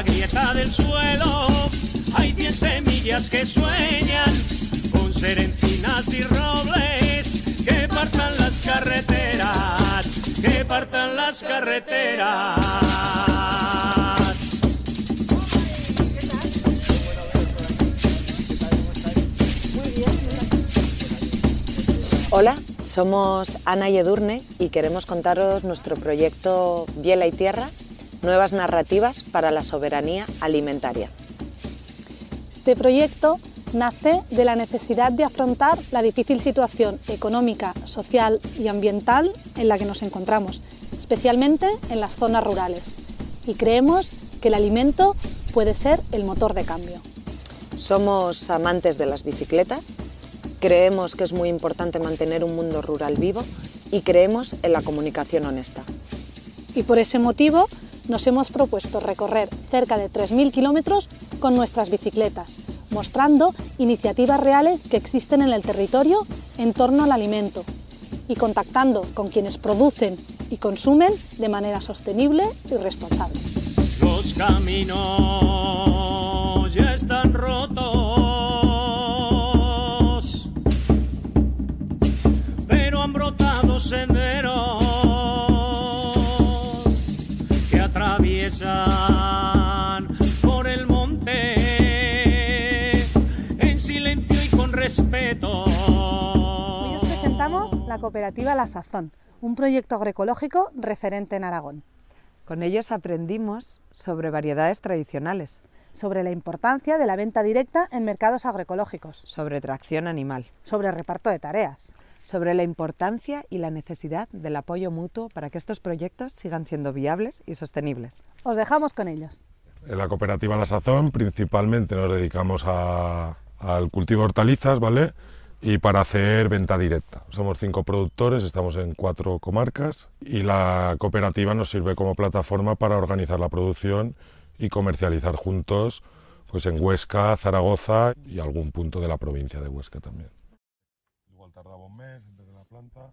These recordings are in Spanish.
la grieta del suelo hay cien semillas que sueñan con ser encinas y robles que partan las carreteras, que partan las carreteras. Hola, somos Ana y Edurne y queremos contaros nuestro proyecto Biela y Tierra, nuevas narrativas para la soberanía alimentaria. Este proyecto nace de la necesidad de afrontar la difícil situación económica, social y ambiental en la que nos encontramos, especialmente en las zonas rurales. Y creemos que el alimento puede ser el motor de cambio. Somos amantes de las bicicletas, creemos que es muy importante mantener un mundo rural vivo y creemos en la comunicación honesta. Y por ese motivo nos hemos propuesto recorrer cerca de 3.000 kilómetros con nuestras bicicletas, mostrando iniciativas reales que existen en el territorio en torno al alimento y contactando con quienes producen y consumen de manera sostenible y responsable. Los caminos ya están rotos, Hoy os presentamos la cooperativa La Sazón, un proyecto agroecológico referente en Aragón, Con ellos aprendimos sobre variedades tradicionales, sobre la importancia de la venta directa en mercados agroecológicos, sobre tracción animal, sobre reparto de tareas, sobre la importancia y la necesidad del apoyo mutuo para que estos proyectos sigan siendo viables y sostenibles. Os dejamos con ellos. En la cooperativa La Sazón principalmente nos dedicamos a- al cultivo de hortalizas, ¿vale? Y para hacer venta directa. Somos cinco productores, estamos en cuatro comarcas y la cooperativa nos sirve como plataforma para organizar la producción y comercializar juntos pues en Huesca, Zaragoza y algún punto de la provincia de Huesca también. Igual tardaba un mes en tener la planta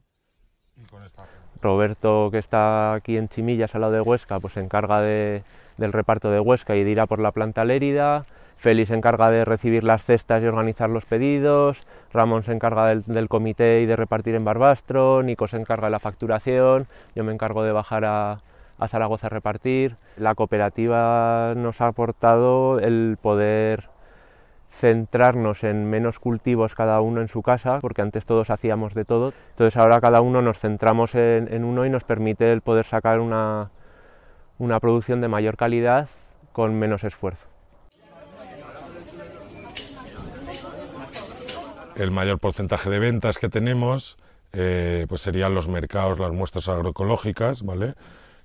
y con esta Roberto, que está aquí en Chimillas, al lado de Huesca, pues se encarga de- del reparto de Huesca y de ir a por la planta lérida. Félix se encarga de recibir las cestas y organizar los pedidos. Ramón se encarga del, del comité y de repartir en Barbastro. Nico se encarga de la facturación. Yo me encargo de bajar a, a Zaragoza a repartir. La cooperativa nos ha aportado el poder centrarnos en menos cultivos cada uno en su casa, porque antes todos hacíamos de todo. Entonces ahora cada uno nos centramos en, en uno y nos permite el poder sacar una, una producción de mayor calidad con menos esfuerzo. El mayor porcentaje de ventas que tenemos eh, pues serían los mercados, las muestras agroecológicas, ¿vale?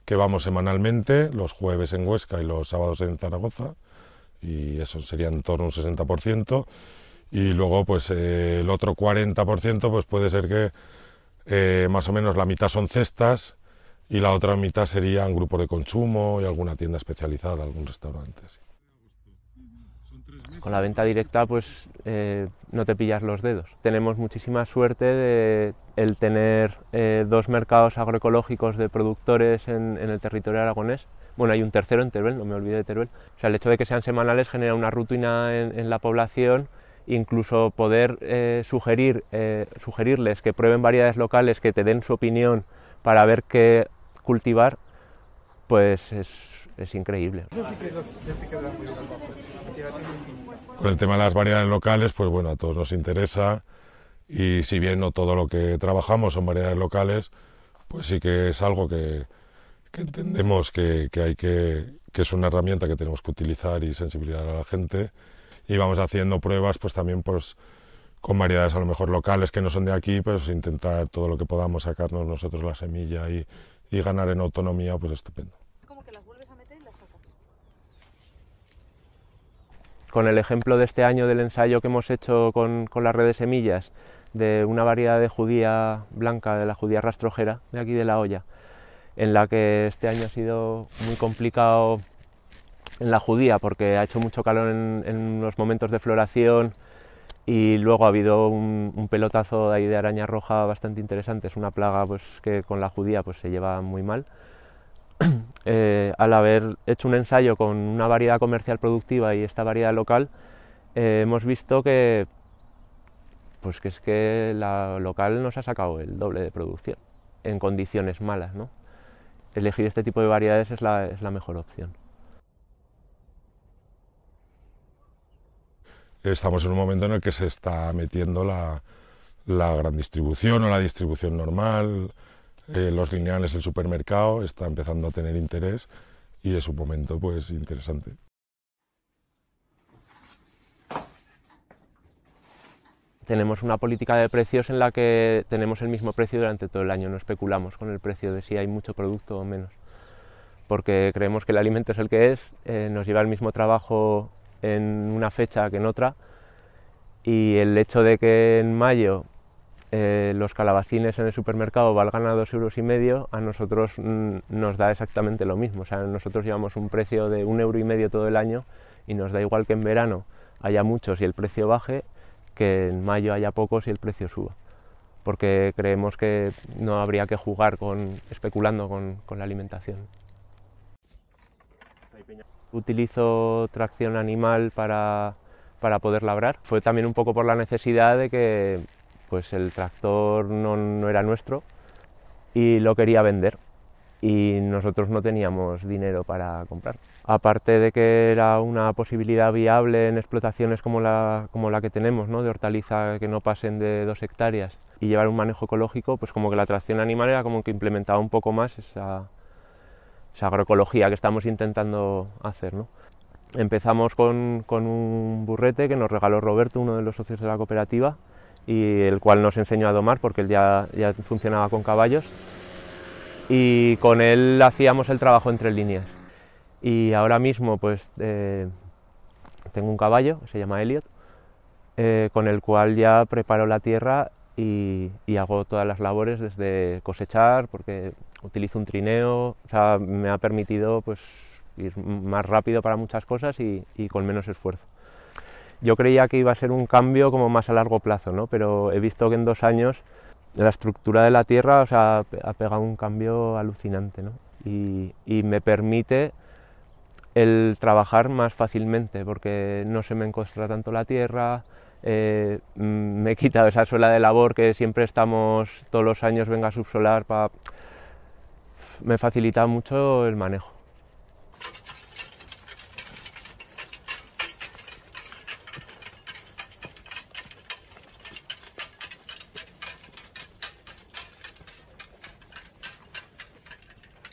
que vamos semanalmente, los jueves en Huesca y los sábados en Zaragoza, y eso sería en torno a un 60%, y luego pues eh, el otro 40% pues puede ser que eh, más o menos la mitad son cestas y la otra mitad serían grupos de consumo y alguna tienda especializada, algún restaurante. Con la venta directa pues eh, no te pillas los dedos. Tenemos muchísima suerte de el tener eh, dos mercados agroecológicos de productores en, el territorio aragonés. Bueno, hay un tercero en Teruel, no me olvidé de Teruel. O sea, el hecho de que sean semanales genera una rutina en, la población, incluso poder eh, sugerir, sugerirles que prueben variedades locales, que te den su opinión para ver qué cultivar, pues es, es increíble. Con el tema de las variedades locales, pues bueno, a todos nos interesa y si bien no todo lo que trabajamos son variedades locales, pues sí que es algo que, que entendemos que, que hay que, que es una herramienta que tenemos que utilizar y sensibilizar a la gente y vamos haciendo pruebas pues también pues con variedades a lo mejor locales que no son de aquí, pues intentar todo lo que podamos sacarnos nosotros la semilla y, y ganar en autonomía, pues estupendo. Con el ejemplo de este año del ensayo que hemos hecho con, con la red de semillas de una variedad de judía blanca, de la judía rastrojera, de aquí de la olla, en la que este año ha sido muy complicado en la judía porque ha hecho mucho calor en, en los momentos de floración y luego ha habido un, pelotazo de, ahí de araña roja bastante interesante, es una plaga pues, que con la judía pues, se lleva muy mal. eh, al haber hecho un ensayo con una variedad comercial productiva y esta variedad local, eh, hemos visto que, pues que es que la local nos ha sacado el doble de producción en condiciones malas. Elegir este tipo de variedades es la, es la mejor opción. Estamos en un momento en el que se está metiendo la, la gran distribución o la distribución normal, eh, los lineales, el supermercado, está empezando a tener interés y es un momento pues interesante. Tenemos una política de precios en la que tenemos el mismo precio durante todo el año, no especulamos con el precio de si hay mucho producto o menos, porque creemos que el alimento es el que es, eh, nos lleva el mismo trabajo en una fecha que en otra y el hecho de que en mayo eh, los calabacines en el supermercado valgan a dos euros y medio, a nosotros mm, nos da exactamente lo mismo. O sea, nosotros llevamos un precio de un euro y medio todo el año y nos da igual que en verano haya muchos y el precio baje que en mayo haya pocos y el precio suba. Porque creemos que no habría que jugar con, especulando con, con la alimentación. Utilizo tracción animal para, para poder labrar. Fue también un poco por la necesidad de que pues el tractor no, era nuestro y lo quería vender y nosotros no teníamos dinero para comprar. Aparte de que era una posibilidad viable en explotaciones como la, como la que tenemos, ¿no? de hortaliza que no pasen de dos hectáreas y llevar un manejo ecológico, pues como que la tracción animal era como que implementaba un poco más esa, esa agroecología que estamos intentando hacer. ¿no? Empezamos con, con un burrete que nos regaló Roberto, uno de los socios de la cooperativa, y el cual nos enseñó a domar porque él ya, ya funcionaba con caballos y con él hacíamos el trabajo entre líneas. Y ahora mismo pues eh, tengo un caballo, se llama Elliot, eh, con el cual ya preparo la tierra y, hago todas las labores desde cosechar, porque utilizo un trineo, o sea, me ha permitido pues ir más rápido para muchas cosas y con menos esfuerzo. Yo creía que iba a ser un cambio como más a largo plazo, ¿no? pero he visto que en dos años la estructura de la Tierra o sea, ha pegado un cambio alucinante ¿no? y, y, me permite el trabajar más fácilmente porque no se me encostra tanto la Tierra, eh, me he quitado esa suela de labor que siempre estamos todos los años venga subsolar, me facilita mucho el manejo.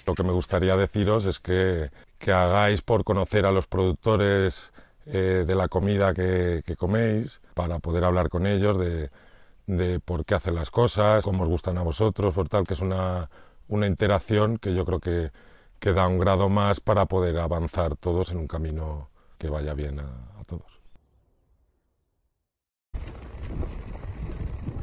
Lo que me gustaría deciros es que, que hagáis por conocer a los productores eh, de la comida que, coméis, para poder hablar con ellos de, de, por qué hacen las cosas, cómo os gustan a vosotros, por tal, que es una, una interacción que yo creo que, que, da un grado más para poder avanzar todos en un camino que vaya bien a todos.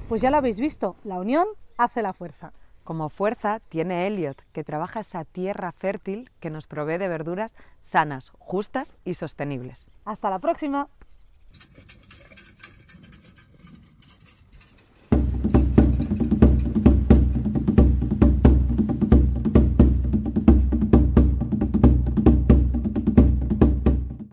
Pues ya lo habéis visto, la unión hace la fuerza. Como fuerza tiene Elliot, que trabaja esa tierra fértil que nos provee de verduras sanas, justas y sostenibles. Hasta la próxima.